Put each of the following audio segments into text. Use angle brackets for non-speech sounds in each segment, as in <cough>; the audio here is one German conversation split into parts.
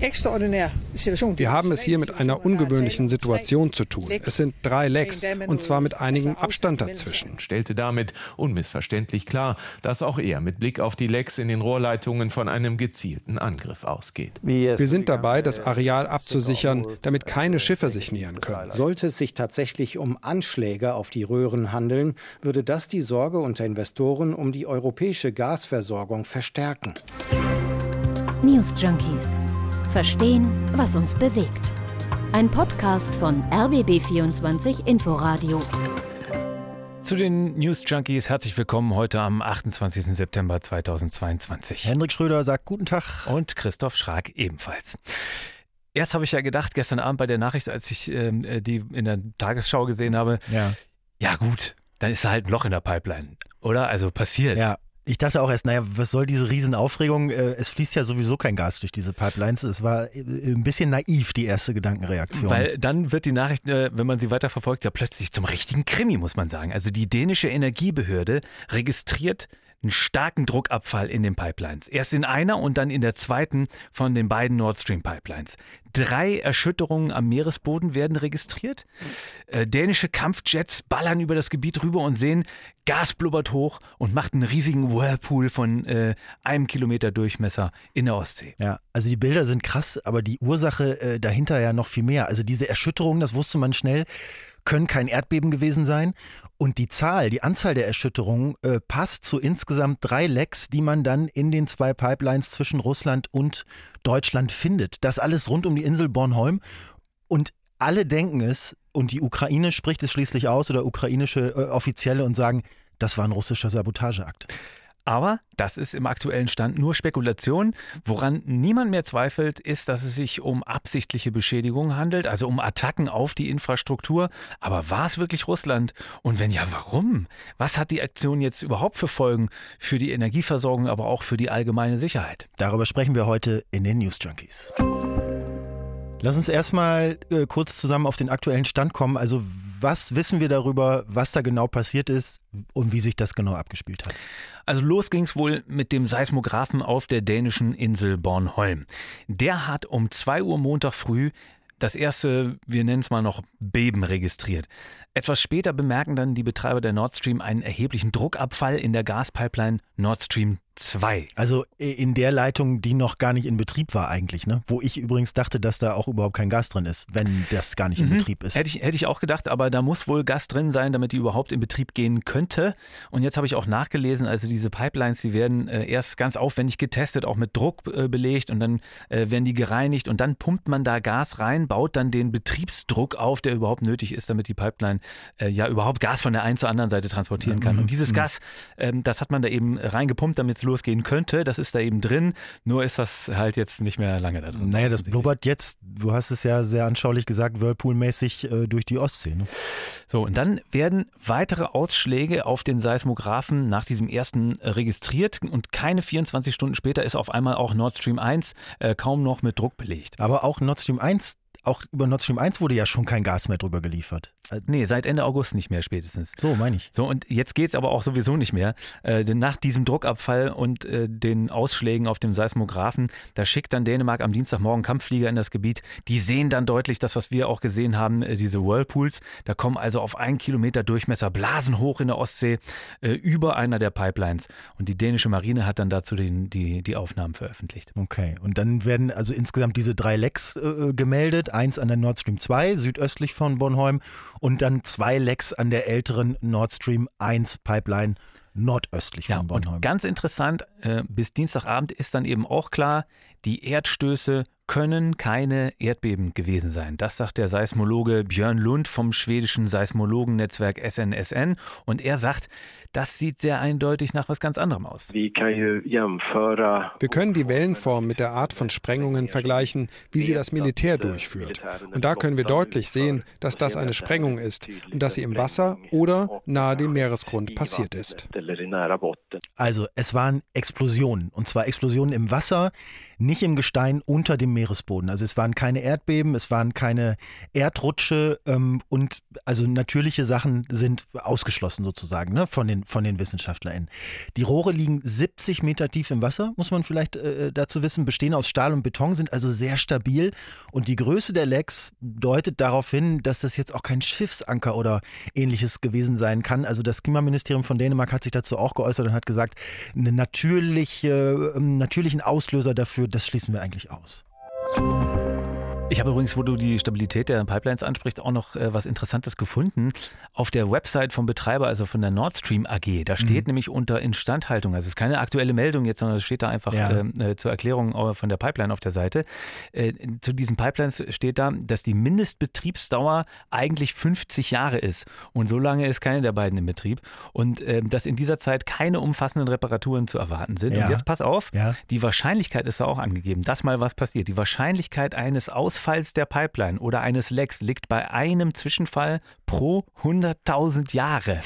Wir haben es hier mit einer ungewöhnlichen Situation zu tun. Es sind drei Lecks und zwar mit einigem Abstand dazwischen. Stellte damit unmissverständlich klar, dass auch er mit Blick auf die Lecks in den Rohrleitungen von einem gezielten Angriff ausgeht. Wir sind dabei, das Areal abzusichern, damit keine Schiffe sich nähern können. Sollte es sich tatsächlich um Anschläge auf die Röhren handeln, würde das die Sorge unter Investoren um die europäische Gasversorgung verstärken. News Junkies Verstehen, was uns bewegt. Ein Podcast von RBB24 Inforadio. Zu den News Junkies herzlich willkommen heute am 28. September 2022. Hendrik Schröder sagt guten Tag. Und Christoph Schrag ebenfalls. Erst habe ich ja gedacht, gestern Abend bei der Nachricht, als ich äh, die in der Tagesschau gesehen habe, ja. ja gut, dann ist da halt ein Loch in der Pipeline, oder? Also passiert. Ja, ich dachte auch erst, naja, was soll diese Riesenaufregung? Äh, es fließt ja sowieso kein Gas durch diese Pipelines. Es war äh, ein bisschen naiv, die erste Gedankenreaktion. Weil dann wird die Nachricht, äh, wenn man sie weiter verfolgt, ja plötzlich zum richtigen Krimi, muss man sagen. Also die dänische Energiebehörde registriert einen starken Druckabfall in den Pipelines. Erst in einer und dann in der zweiten von den beiden Nord Stream Pipelines. Drei Erschütterungen am Meeresboden werden registriert. Äh, dänische Kampfjets ballern über das Gebiet rüber und sehen, Gas blubbert hoch und macht einen riesigen Whirlpool von äh, einem Kilometer Durchmesser in der Ostsee. Ja, also die Bilder sind krass, aber die Ursache äh, dahinter ja noch viel mehr. Also diese Erschütterungen, das wusste man schnell, können kein Erdbeben gewesen sein. Und die Zahl, die Anzahl der Erschütterungen äh, passt zu insgesamt drei Lecks, die man dann in den zwei Pipelines zwischen Russland und Deutschland findet. Das alles rund um die Insel Bornholm. Und alle denken es, und die Ukraine spricht es schließlich aus oder ukrainische äh, Offizielle und sagen, das war ein russischer Sabotageakt. Aber das ist im aktuellen Stand nur Spekulation. Woran niemand mehr zweifelt, ist, dass es sich um absichtliche Beschädigungen handelt, also um Attacken auf die Infrastruktur. Aber war es wirklich Russland? Und wenn ja, warum? Was hat die Aktion jetzt überhaupt für Folgen für die Energieversorgung, aber auch für die allgemeine Sicherheit? Darüber sprechen wir heute in den News Junkies. Lass uns erstmal äh, kurz zusammen auf den aktuellen Stand kommen. Also was wissen wir darüber, was da genau passiert ist und wie sich das genau abgespielt hat? Also los ging es wohl mit dem Seismographen auf der dänischen Insel Bornholm. Der hat um 2 Uhr Montag früh das erste, wir nennen es mal noch Beben registriert. Etwas später bemerken dann die Betreiber der Nord Stream einen erheblichen Druckabfall in der Gaspipeline Nord Stream 2. Also äh, in der Leitung, die noch gar nicht in Betrieb war eigentlich, ne? Wo ich übrigens dachte, dass da auch überhaupt kein Gas drin ist, wenn das gar nicht in mhm. Betrieb ist. Hätte ich, hätte ich auch gedacht, aber da muss wohl Gas drin sein, damit die überhaupt in Betrieb gehen könnte. Und jetzt habe ich auch nachgelesen, also diese Pipelines, die werden äh, erst ganz aufwendig getestet, auch mit Druck äh, belegt und dann äh, werden die gereinigt und dann pumpt man da Gas rein, baut dann den Betriebsdruck auf, der überhaupt nötig ist, damit die Pipeline äh, ja überhaupt Gas von der einen zur anderen Seite transportieren kann. Mhm. Und dieses mhm. Gas, ähm, das hat man da eben reingepumpt, damit es losgehen könnte. Das ist da eben drin. Nur ist das halt jetzt nicht mehr lange da drin. Naja, das blubbert jetzt, du hast es ja sehr anschaulich gesagt, Whirlpool-mäßig äh, durch die Ostsee. Ne? So, und dann werden weitere Ausschläge auf den Seismographen nach diesem ersten äh, registriert und keine 24 Stunden später ist auf einmal auch Nord Stream 1 äh, kaum noch mit Druck belegt. Aber auch Nord Stream 1 auch über Nord Stream 1 wurde ja schon kein Gas mehr drüber geliefert. Äh, nee, seit Ende August nicht mehr spätestens. So, meine ich. So, und jetzt geht es aber auch sowieso nicht mehr. Äh, denn nach diesem Druckabfall und äh, den Ausschlägen auf dem Seismographen, da schickt dann Dänemark am Dienstagmorgen Kampfflieger in das Gebiet. Die sehen dann deutlich das, was wir auch gesehen haben, äh, diese Whirlpools. Da kommen also auf einen Kilometer Durchmesser Blasen hoch in der Ostsee äh, über einer der Pipelines. Und die dänische Marine hat dann dazu den, die, die Aufnahmen veröffentlicht. Okay, und dann werden also insgesamt diese drei Lecks äh, gemeldet. Eins an der Nord Stream 2, südöstlich von Bornholm und dann zwei Lecks an der älteren Nord Stream 1 Pipeline nordöstlich von ja, Bornholm. Und ganz interessant, äh, bis Dienstagabend ist dann eben auch klar, die Erdstöße können keine Erdbeben gewesen sein. Das sagt der Seismologe Björn Lund vom schwedischen Seismologennetzwerk SNSN. Und er sagt, das sieht sehr eindeutig nach was ganz anderem aus. Wir können die Wellenform mit der Art von Sprengungen vergleichen, wie sie das Militär durchführt. Und da können wir deutlich sehen, dass das eine Sprengung ist und dass sie im Wasser oder nahe dem Meeresgrund passiert ist. Also es waren Explosionen, und zwar Explosionen im Wasser nicht im Gestein unter dem Meeresboden. Also es waren keine Erdbeben, es waren keine Erdrutsche ähm, und also natürliche Sachen sind ausgeschlossen sozusagen ne, von, den, von den WissenschaftlerInnen. Die Rohre liegen 70 Meter tief im Wasser, muss man vielleicht äh, dazu wissen, bestehen aus Stahl und Beton, sind also sehr stabil und die Größe der Lecks deutet darauf hin, dass das jetzt auch kein Schiffsanker oder ähnliches gewesen sein kann. Also das Klimaministerium von Dänemark hat sich dazu auch geäußert und hat gesagt, einen natürliche, ähm, natürlichen Auslöser dafür, das schließen wir eigentlich aus. Ich habe übrigens, wo du die Stabilität der Pipelines ansprichst, auch noch äh, was Interessantes gefunden. Auf der Website vom Betreiber, also von der Nord Stream AG, da steht mhm. nämlich unter Instandhaltung, also es ist keine aktuelle Meldung jetzt, sondern es steht da einfach ja. Ähm, äh, zur Erklärung äh, von der Pipeline auf der Seite. Äh, zu diesen Pipelines steht da, dass die Mindestbetriebsdauer eigentlich 50 Jahre ist. Und so lange ist keine der beiden im Betrieb. Und ähm, dass in dieser Zeit keine umfassenden Reparaturen zu erwarten sind. Ja. Und jetzt pass auf, ja. die Wahrscheinlichkeit ist da auch angegeben, dass mal was passiert. Die Wahrscheinlichkeit eines Aus Ausfalls der Pipeline oder eines Lecks liegt bei einem Zwischenfall pro 100.000 Jahre.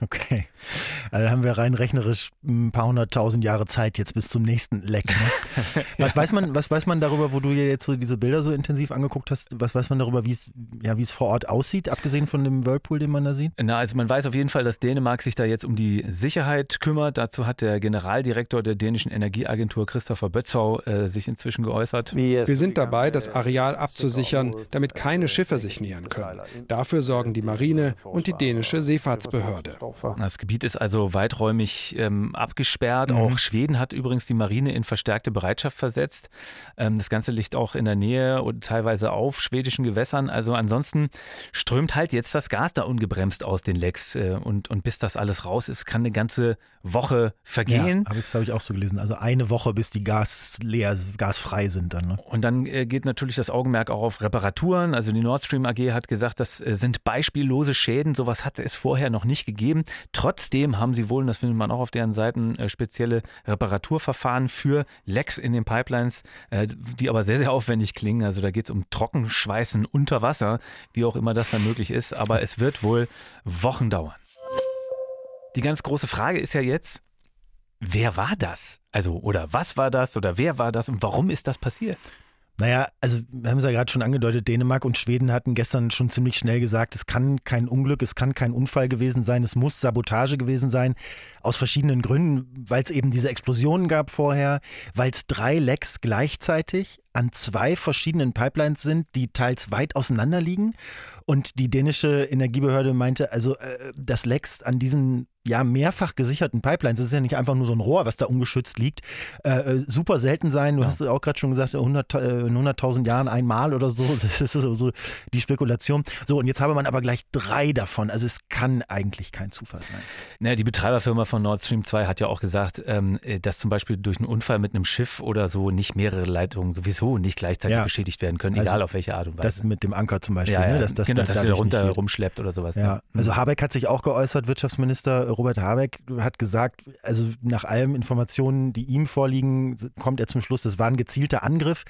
Okay. Also haben wir rein rechnerisch ein paar hunderttausend Jahre Zeit jetzt bis zum nächsten Leck. Ne? <laughs> Was, weiß man, was weiß man darüber, wo du dir jetzt so diese Bilder so intensiv angeguckt hast, was weiß man darüber, wie es, ja, wie es vor Ort aussieht, abgesehen von dem Whirlpool, den man da sieht? Na, also man weiß auf jeden Fall, dass Dänemark sich da jetzt um die Sicherheit kümmert. Dazu hat der Generaldirektor der dänischen Energieagentur Christopher Bötzau äh, sich inzwischen geäußert. Wir sind dabei, das Areal abzusichern, damit keine Schiffe sich nähern können. Dafür sorgen die Marine und die dänische Seefahrtsbehörde. Das Gebiet ist also weiträumig ähm, abgesperrt. Mhm. Auch Schweden hat übrigens die Marine in verstärkte Bereitschaft versetzt. Ähm, das Ganze liegt auch in der Nähe und teilweise auf schwedischen Gewässern. Also ansonsten strömt halt jetzt das Gas da ungebremst aus den Lecks. Äh, und, und bis das alles raus ist, kann eine ganze Woche vergehen. Ja, das habe ich auch so gelesen. Also eine Woche, bis die Gas leer, gasfrei sind dann. Ne? Und dann äh, geht natürlich das Augenmerk auch auf Reparaturen. Also die Nord Stream AG hat gesagt, das äh, sind beispiellose Schäden. Sowas hatte es vorher noch nicht gegeben. Trotzdem haben sie wohl, das findet man auch auf deren Seiten, äh, spezielle Reparaturverfahren für Lecks in den Pipelines, äh, die aber sehr, sehr aufwendig klingen. Also da geht es um Trockenschweißen unter Wasser, wie auch immer das dann möglich ist. Aber es wird wohl Wochen dauern. Die ganz große Frage ist ja jetzt, wer war das? Also, oder was war das? Oder wer war das? Und warum ist das passiert? Naja, also wir haben es ja gerade schon angedeutet, Dänemark und Schweden hatten gestern schon ziemlich schnell gesagt, es kann kein Unglück, es kann kein Unfall gewesen sein, es muss Sabotage gewesen sein, aus verschiedenen Gründen, weil es eben diese Explosionen gab vorher, weil es drei Lecks gleichzeitig an zwei verschiedenen Pipelines sind, die teils weit auseinander liegen. Und die dänische Energiebehörde meinte, also äh, das Lecks an diesen ja mehrfach gesicherten Pipelines. Das ist ja nicht einfach nur so ein Rohr, was da ungeschützt liegt. Äh, äh super selten sein. Du ja. hast es auch gerade schon gesagt, 100, äh, in 100.000 Jahren einmal oder so. <laughs> Das ist so, so die Spekulation. So, und jetzt habe man aber gleich drei davon. Also es kann eigentlich kein Zufall sein. Naja, die Betreiberfirma von Nord Stream 2 hat ja auch gesagt, ähm, äh, dass zum Beispiel durch einen Unfall mit einem Schiff oder so nicht mehrere Leitungen sowieso nicht gleichzeitig ja. beschädigt werden können, also egal auf welche Art und Weise. Das mit dem Anker zum Beispiel, ja, ne? ja. Ne? dass das genau, dass der runter rumschleppt oder sowas. Ja. Also Habeck hat sich auch geäußert, Wirtschaftsminister Robert Habeck hat gesagt, also nach allen Informationen, die ihm vorliegen, kommt er zum Schluss, das war ein gezielter Angriff.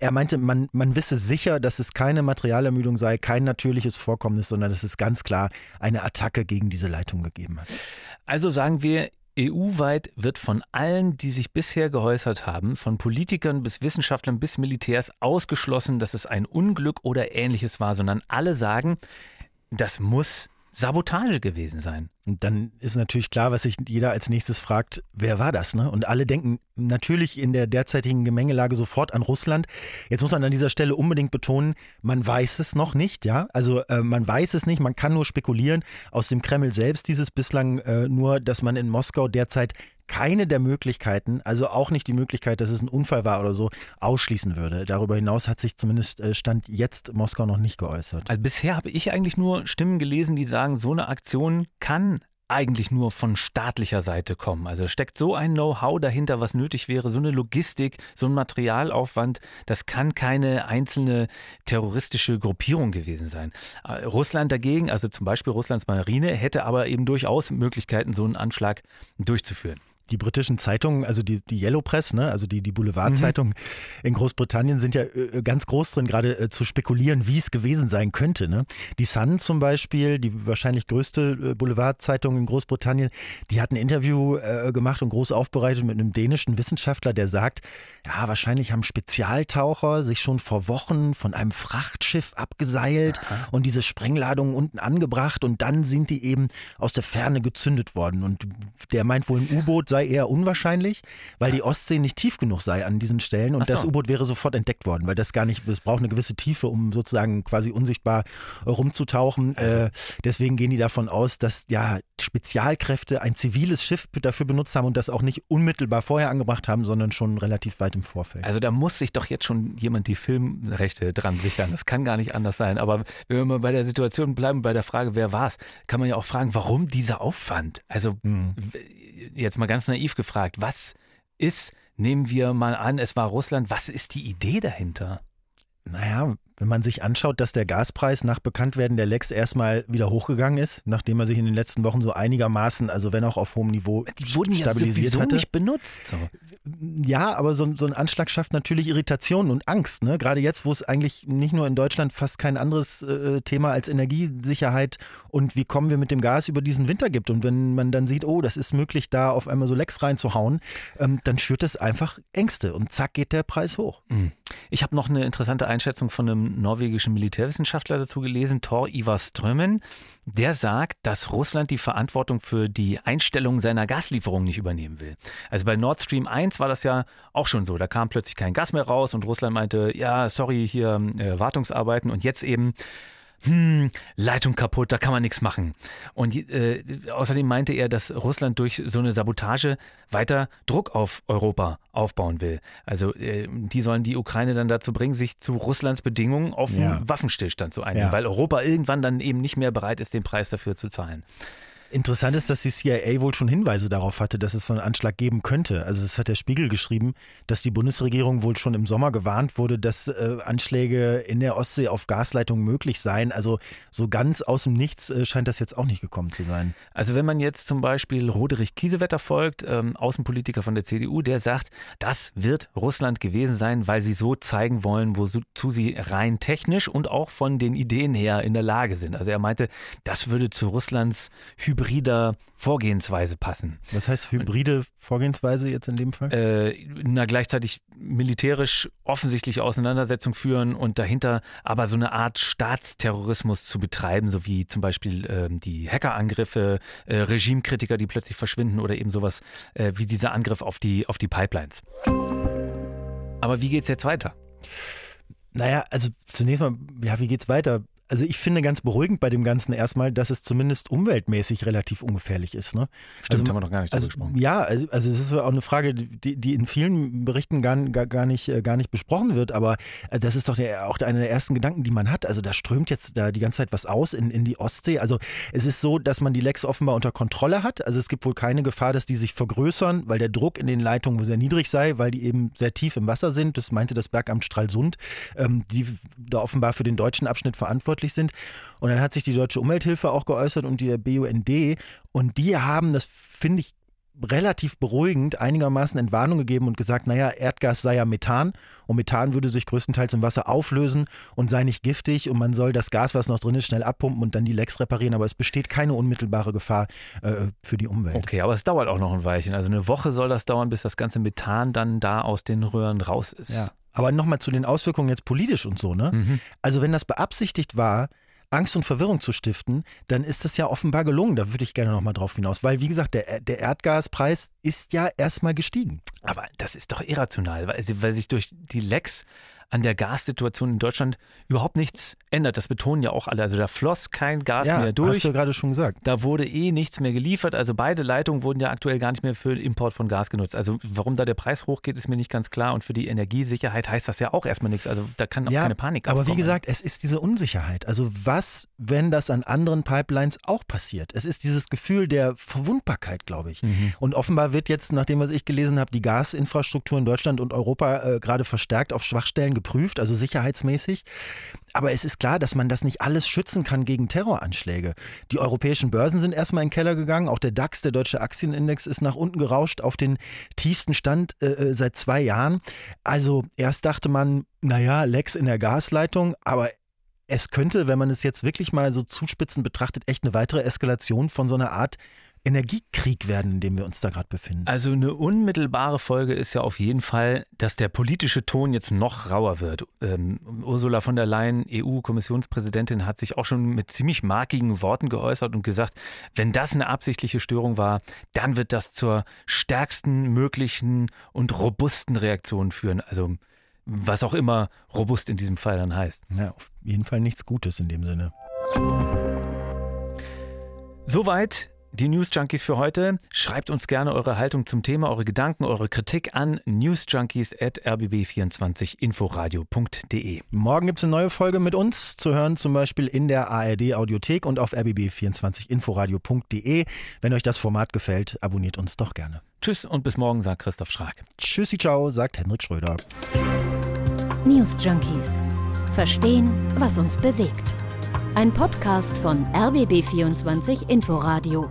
Er meinte, man, man wisse sicher, dass es keine Materialermüdung sei, kein natürliches Vorkommnis, sondern dass es ganz klar eine Attacke gegen diese Leitung gegeben hat. Also sagen wir, EU-weit wird von allen, die sich bisher geäußert haben, von Politikern bis Wissenschaftlern bis Militärs ausgeschlossen, dass es ein Unglück oder ähnliches war, sondern alle sagen, das muss Sabotage gewesen sein. Dann ist natürlich klar, was sich jeder als nächstes fragt, wer war das? Ne? Und alle denken natürlich in der derzeitigen Gemengelage sofort an Russland. Jetzt muss man an dieser Stelle unbedingt betonen, man weiß es noch nicht, ja. Also äh, man weiß es nicht, man kann nur spekulieren. Aus dem Kreml selbst dieses bislang äh, nur, dass man in Moskau derzeit keine der Möglichkeiten, also auch nicht die Möglichkeit, dass es ein Unfall war oder so, ausschließen würde. Darüber hinaus hat sich zumindest äh, Stand jetzt Moskau noch nicht geäußert. Also bisher habe ich eigentlich nur Stimmen gelesen, die sagen, so eine Aktion kann eigentlich nur von staatlicher Seite kommen. Also steckt so ein Know-how dahinter, was nötig wäre, so eine Logistik, so ein Materialaufwand, das kann keine einzelne terroristische Gruppierung gewesen sein. Äh, Russland dagegen, also zum Beispiel Russlands Marine, hätte aber eben durchaus Möglichkeiten, so einen Anschlag durchzuführen. Die britischen Zeitungen, also die, die Yellow Press, ne, also die, die Boulevardzeitungen mhm. in Großbritannien sind ja äh, ganz groß drin, gerade äh, zu spekulieren, wie es gewesen sein könnte. Ne? Die Sun zum Beispiel, die wahrscheinlich größte äh, Boulevardzeitung in Großbritannien, die hat ein Interview äh, gemacht und groß aufbereitet mit einem dänischen Wissenschaftler, der sagt, ja, wahrscheinlich haben Spezialtaucher sich schon vor Wochen von einem Frachtschiff abgeseilt Aha. und diese Sprengladungen unten angebracht und dann sind die eben aus der Ferne gezündet worden. Und der meint wohl, ein U-Boot sei eher unwahrscheinlich, weil ja. die Ostsee nicht tief genug sei an diesen Stellen und so. das U-Boot wäre sofort entdeckt worden, weil das gar nicht, es braucht eine gewisse Tiefe, um sozusagen quasi unsichtbar rumzutauchen. Also. Äh, deswegen gehen die davon aus, dass ja Spezialkräfte ein ziviles Schiff dafür benutzt haben und das auch nicht unmittelbar vorher angebracht haben, sondern schon relativ weit im Vorfeld. Also da muss sich doch jetzt schon jemand die Filmrechte dran sichern. Das kann gar nicht anders sein. Aber wenn wir mal bei der Situation bleiben, bei der Frage, wer war es, kann man ja auch fragen, warum dieser Aufwand? Also mhm. Jetzt mal ganz naiv gefragt, was ist, nehmen wir mal an, es war Russland, was ist die Idee dahinter? Naja, wenn man sich anschaut, dass der Gaspreis nach Bekanntwerden der Lex erstmal wieder hochgegangen ist, nachdem er sich in den letzten Wochen so einigermaßen, also wenn auch auf hohem Niveau, Die wurden stabilisiert ja hatte. nicht benutzt. So. Ja, aber so, so, ein Anschlag schafft natürlich Irritation und Angst. Ne? Gerade jetzt, wo es eigentlich nicht nur in Deutschland fast kein anderes äh, Thema als Energiesicherheit und wie kommen wir mit dem Gas über diesen Winter gibt. Und wenn man dann sieht, oh, das ist möglich, da auf einmal so Lecks reinzuhauen, ähm, dann schürt das einfach Ängste und zack geht der Preis hoch. Mhm. Ich habe noch eine interessante Einschätzung von einem norwegischen Militärwissenschaftler dazu gelesen, Thor Ivar Strömmen. Der sagt, dass Russland die Verantwortung für die Einstellung seiner Gaslieferung nicht übernehmen will. Also bei Nord Stream 1 war das ja auch schon so. Da kam plötzlich kein Gas mehr raus und Russland meinte, ja, sorry, hier äh, Wartungsarbeiten und jetzt eben hm, Leitung kaputt, da kann man nichts machen. Und äh, außerdem meinte er, dass Russland durch so eine Sabotage weiter Druck auf Europa aufbauen will. Also äh, die sollen die Ukraine dann dazu bringen, sich zu Russlands Bedingungen auf ja. einen Waffenstillstand zu einigen, ja. weil Europa irgendwann dann eben nicht mehr bereit ist, den Preis dafür zu zahlen. Interessant ist, dass die CIA wohl schon Hinweise darauf hatte, dass es so einen Anschlag geben könnte. Also es hat der Spiegel geschrieben, dass die Bundesregierung wohl schon im Sommer gewarnt wurde, dass äh, Anschläge in der Ostsee auf Gasleitungen möglich seien. Also so ganz aus dem Nichts äh, scheint das jetzt auch nicht gekommen zu sein. Also wenn man jetzt zum Beispiel Roderich Kiesewetter folgt, ähm, Außenpolitiker von der CDU, der sagt, das wird Russland gewesen sein, weil sie so zeigen wollen, wozu sie rein technisch und auch von den Ideen her in der Lage sind. Also er meinte, das würde zu Russlands Hybrid hybrider Vorgehensweise passen. Was heißt hybride Vorgehensweise jetzt in dem Fall? Äh, na, gleichzeitig militärisch offensichtliche Auseinandersetzung führen und dahinter aber so eine Art Staatsterrorismus zu betreiben, so wie zum Beispiel äh, die Hackerangriffe, äh, Regimekritiker, die plötzlich verschwinden oder eben sowas äh, wie dieser Angriff auf die, auf die Pipelines. Aber wie geht's jetzt weiter? Naja, also zunächst mal, ja, wie geht's weiter? Also ich finde ganz beruhigend bei dem Ganzen erstmal, dass es zumindest umweltmäßig relativ ungefährlich ist. Ne? Stimmt, also, haben wir noch gar nicht also, gesprochen. Ja, also, also es ist auch eine Frage, die, die in vielen Berichten gar, gar, gar, nicht, äh, gar nicht besprochen wird, aber äh, das ist doch der, auch einer der ersten Gedanken, die man hat. Also da strömt jetzt da die ganze Zeit was aus in, in die Ostsee. Also es ist so, dass man die Lecks offenbar unter Kontrolle hat. Also es gibt wohl keine Gefahr, dass die sich vergrößern, weil der Druck in den Leitungen sehr niedrig sei, weil die eben sehr tief im Wasser sind. Das meinte das Bergamt Stralsund, ähm, die da offenbar für den deutschen Abschnitt verantwortlich sind. Und dann hat sich die Deutsche Umwelthilfe auch geäußert und die BUND. Und die haben, das finde ich relativ beruhigend, einigermaßen Entwarnung gegeben und gesagt, naja, Erdgas sei ja Methan und Methan würde sich größtenteils im Wasser auflösen und sei nicht giftig und man soll das Gas, was noch drin ist, schnell abpumpen und dann die Lecks reparieren, aber es besteht keine unmittelbare Gefahr äh, für die Umwelt. Okay, aber es dauert auch noch ein Weilchen. Also eine Woche soll das dauern, bis das ganze Methan dann da aus den Röhren raus ist. Ja. Aber nochmal zu den Auswirkungen jetzt politisch und so, ne? Mhm. Also wenn das beabsichtigt war, Angst und Verwirrung zu stiften, dann ist das ja offenbar gelungen. Da würde ich gerne nochmal drauf hinaus, weil wie gesagt, der, der Erdgaspreis ist ja erstmal gestiegen. Aber das ist doch irrational, weil, weil sich durch die Lecks an der Gassituation in Deutschland überhaupt nichts ändert. Das betonen ja auch alle. Also da floss kein Gas ja, mehr durch. Hast du gerade schon gesagt. Da wurde eh nichts mehr geliefert. Also beide Leitungen wurden ja aktuell gar nicht mehr für den Import von Gas genutzt. Also warum da der Preis hochgeht, ist mir nicht ganz klar. Und für die Energiesicherheit heißt das ja auch erstmal nichts. Also da kann auch ja, keine Panik Aber wie gesagt, es ist diese Unsicherheit. Also was, wenn das an anderen Pipelines auch passiert? Es ist dieses Gefühl der Verwundbarkeit, glaube ich. Mhm. Und offenbar wird jetzt, nachdem was ich gelesen habe, die Gasinfrastruktur in Deutschland und Europa äh, gerade verstärkt auf Schwachstellen gebaut geprüft, also sicherheitsmäßig. Aber es ist klar, dass man das nicht alles schützen kann gegen Terroranschläge. Die europäischen Börsen sind erstmal in den Keller gegangen. Auch der DAX, der deutsche Aktienindex, ist nach unten gerauscht auf den tiefsten Stand äh, äh seit zwei Jahren. Also erst dachte man, naja, Lecks in der Gasleitung, aber es könnte, wenn man es jetzt wirklich mal so zuspitzend betrachtet, echt eine weitere Eskalation von so einer Art Energiekrieg werden, in dem wir uns da gerade befinden. Also eine unmittelbare Folge ist ja auf jeden Fall, dass der politische Ton jetzt noch rauer wird. Ähm, Ursula von der Leyen, EU-Kommissionspräsidentin, hat sich auch schon mit ziemlich markigen Worten geäußert und gesagt, wenn das eine absichtliche Störung war, dann wird das zur stärksten möglichen und robusten Reaktion führen. Also was auch immer robust in diesem Fall dann heißt. Ja, auf jeden Fall nichts Gutes in dem Sinne. Soweit die News Junkies für heute. Schreibt uns gerne eure Haltung zum Thema, eure Gedanken, eure Kritik an newsjunkies.rbb24inforadio.de. Morgen gibt es eine neue Folge mit uns zu hören, zum Beispiel in der ARD Audiothek und auf rbb24inforadio.de. Wenn euch das Format gefällt, abonniert uns doch gerne. Tschüss und bis morgen, sagt Christoph Schrag. Tschüssi, ciao, sagt Henrik Schröder. News Junkies. Verstehen, was uns bewegt. Ein Podcast von RBB24 Inforadio.